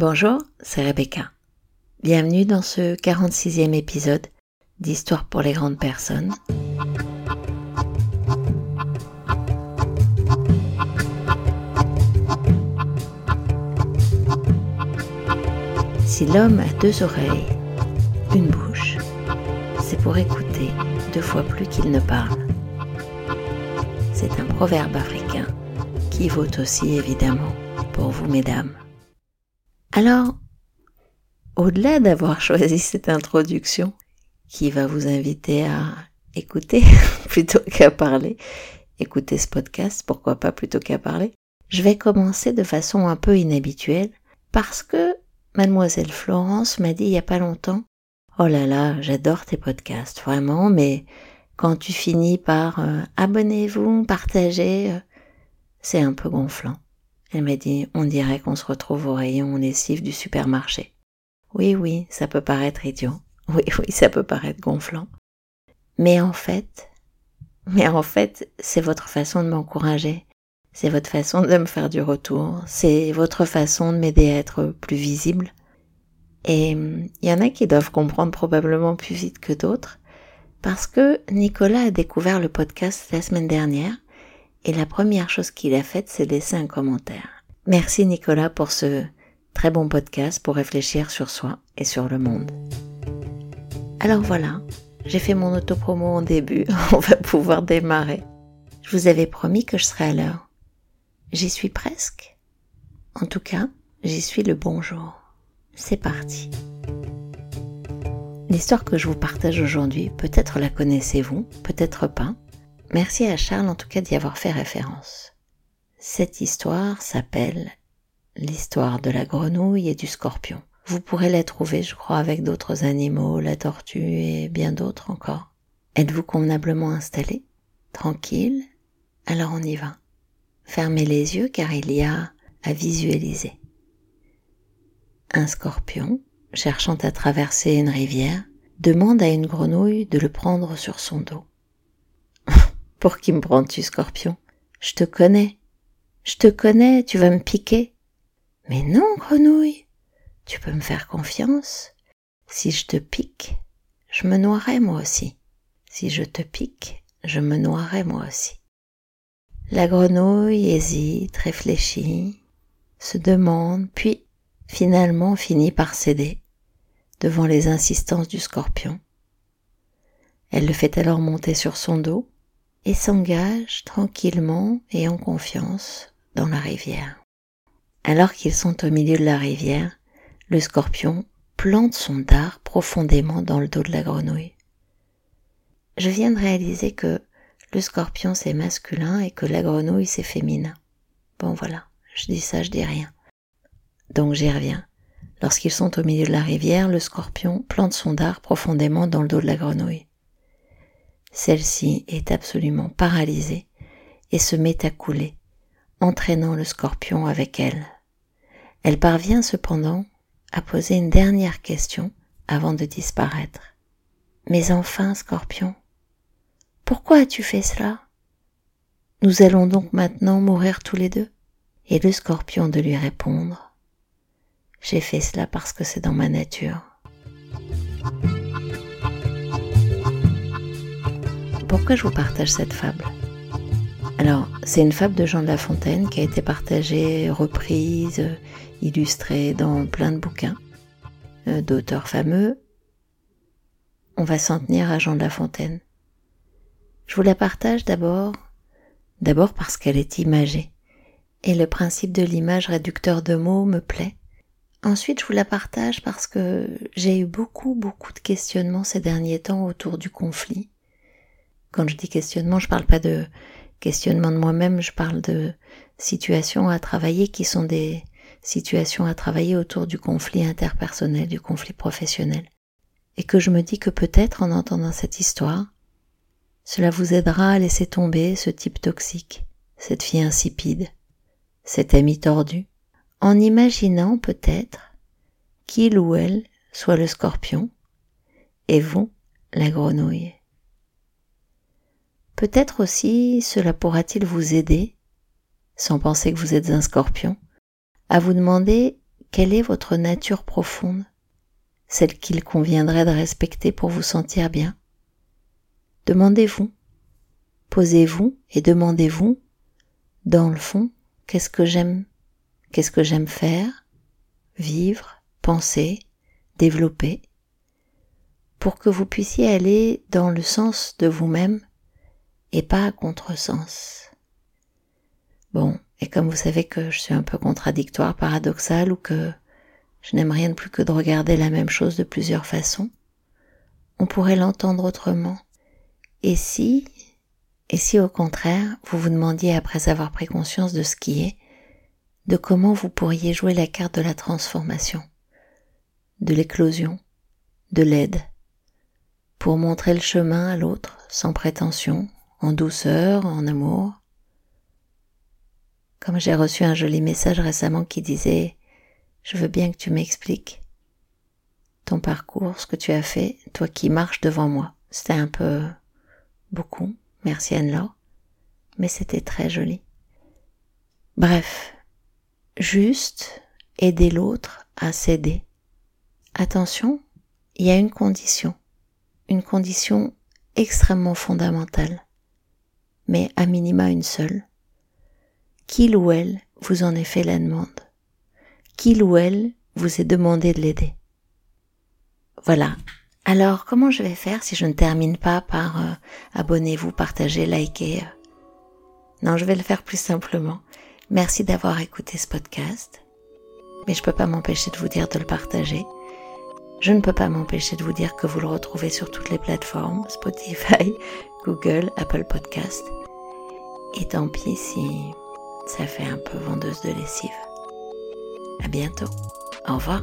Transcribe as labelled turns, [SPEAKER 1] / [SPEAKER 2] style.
[SPEAKER 1] Bonjour, c'est Rebecca. Bienvenue dans ce 46e épisode d'Histoire pour les grandes personnes. Si l'homme a deux oreilles, une bouche, c'est pour écouter deux fois plus qu'il ne parle. C'est un proverbe africain qui vaut aussi évidemment pour vous, mesdames. Alors, au-delà d'avoir choisi cette introduction qui va vous inviter à écouter plutôt qu'à parler, écouter ce podcast, pourquoi pas plutôt qu'à parler, je vais commencer de façon un peu inhabituelle parce que mademoiselle Florence m'a dit il y a pas longtemps Oh là là, j'adore tes podcasts, vraiment, mais quand tu finis par euh, abonnez-vous, partagez, euh, c'est un peu gonflant. Elle m'a dit, on dirait qu'on se retrouve au rayon lessive du supermarché. Oui, oui, ça peut paraître idiot. Oui, oui, ça peut paraître gonflant. Mais en fait, mais en fait, c'est votre façon de m'encourager. C'est votre façon de me faire du retour. C'est votre façon de m'aider à être plus visible. Et il y en a qui doivent comprendre probablement plus vite que d'autres parce que Nicolas a découvert le podcast la semaine dernière et la première chose qu'il a faite, c'est laisser un commentaire. Merci Nicolas pour ce très bon podcast pour réfléchir sur soi et sur le monde. Alors voilà, j'ai fait mon autopromo en début, on va pouvoir démarrer. Je vous avais promis que je serais à l'heure. J'y suis presque. En tout cas, j'y suis le bonjour. C'est parti. L'histoire que je vous partage aujourd'hui, peut-être la connaissez-vous, peut-être pas. Merci à Charles en tout cas d'y avoir fait référence. Cette histoire s'appelle l'histoire de la grenouille et du scorpion. Vous pourrez la trouver, je crois, avec d'autres animaux, la tortue et bien d'autres encore. Êtes-vous convenablement installé? Tranquille? Alors on y va. Fermez les yeux car il y a à visualiser. Un scorpion, cherchant à traverser une rivière, demande à une grenouille de le prendre sur son dos. Pour qui me prends-tu, scorpion? Je te connais. Je te connais, tu vas me piquer. Mais non, grenouille, tu peux me faire confiance. Si je te pique, je me noierai moi aussi. Si je te pique, je me noierai moi aussi. La grenouille hésite, réfléchit, se demande, puis finalement finit par céder devant les insistances du scorpion. Elle le fait alors monter sur son dos et s'engage tranquillement et en confiance dans la rivière. Alors qu'ils sont au milieu de la rivière, le scorpion plante son dard profondément dans le dos de la grenouille. Je viens de réaliser que le scorpion c'est masculin et que la grenouille c'est féminin. Bon voilà, je dis ça, je dis rien. Donc j'y reviens. Lorsqu'ils sont au milieu de la rivière, le scorpion plante son dard profondément dans le dos de la grenouille. Celle-ci est absolument paralysée et se met à couler, entraînant le scorpion avec elle. Elle parvient cependant à poser une dernière question avant de disparaître. Mais enfin, scorpion, pourquoi as-tu fait cela? Nous allons donc maintenant mourir tous les deux? Et le scorpion de lui répondre, J'ai fait cela parce que c'est dans ma nature. Pourquoi je vous partage cette fable? Alors, c'est une fable de Jean de La Fontaine qui a été partagée, reprise, illustrée dans plein de bouquins euh, d'auteurs fameux. On va s'en tenir à Jean de La Fontaine. Je vous la partage d'abord, d'abord parce qu'elle est imagée. Et le principe de l'image réducteur de mots me plaît. Ensuite, je vous la partage parce que j'ai eu beaucoup, beaucoup de questionnements ces derniers temps autour du conflit quand je dis questionnement, je parle pas de questionnement de moi-même, je parle de situations à travailler qui sont des situations à travailler autour du conflit interpersonnel, du conflit professionnel. Et que je me dis que peut-être en entendant cette histoire, cela vous aidera à laisser tomber ce type toxique, cette fille insipide, cet ami tordu, en imaginant peut-être qu'il ou elle soit le scorpion et vous la grenouille. Peut-être aussi cela pourra-t-il vous aider, sans penser que vous êtes un scorpion, à vous demander Quelle est votre nature profonde Celle qu'il conviendrait de respecter pour vous sentir bien. Demandez-vous, posez-vous et demandez-vous, dans le fond, qu'est-ce que j'aime Qu'est-ce que j'aime faire Vivre, penser, développer pour que vous puissiez aller dans le sens de vous-même et pas à contresens. Bon, et comme vous savez que je suis un peu contradictoire, paradoxal ou que je n'aime rien de plus que de regarder la même chose de plusieurs façons, on pourrait l'entendre autrement. Et si, et si au contraire, vous vous demandiez après avoir pris conscience de ce qui est, de comment vous pourriez jouer la carte de la transformation, de l'éclosion, de l'aide, pour montrer le chemin à l'autre sans prétention, en douceur, en amour. Comme j'ai reçu un joli message récemment qui disait Je veux bien que tu m'expliques ton parcours, ce que tu as fait, toi qui marches devant moi. C'était un peu beaucoup, merci Anne-Laure, mais c'était très joli. Bref, juste aider l'autre à s'aider. Attention, il y a une condition une condition extrêmement fondamentale, mais à minima une seule. Qu'il ou elle vous en ait fait la demande. Qu'il ou elle vous ait demandé de l'aider. Voilà. Alors, comment je vais faire si je ne termine pas par euh, abonnez-vous, partagez, likez Non, je vais le faire plus simplement. Merci d'avoir écouté ce podcast. Mais je peux pas m'empêcher de vous dire de le partager je ne peux pas m'empêcher de vous dire que vous le retrouvez sur toutes les plateformes, Spotify, Google, Apple Podcast. Et tant pis si ça fait un peu vendeuse de lessive. À bientôt. Au revoir.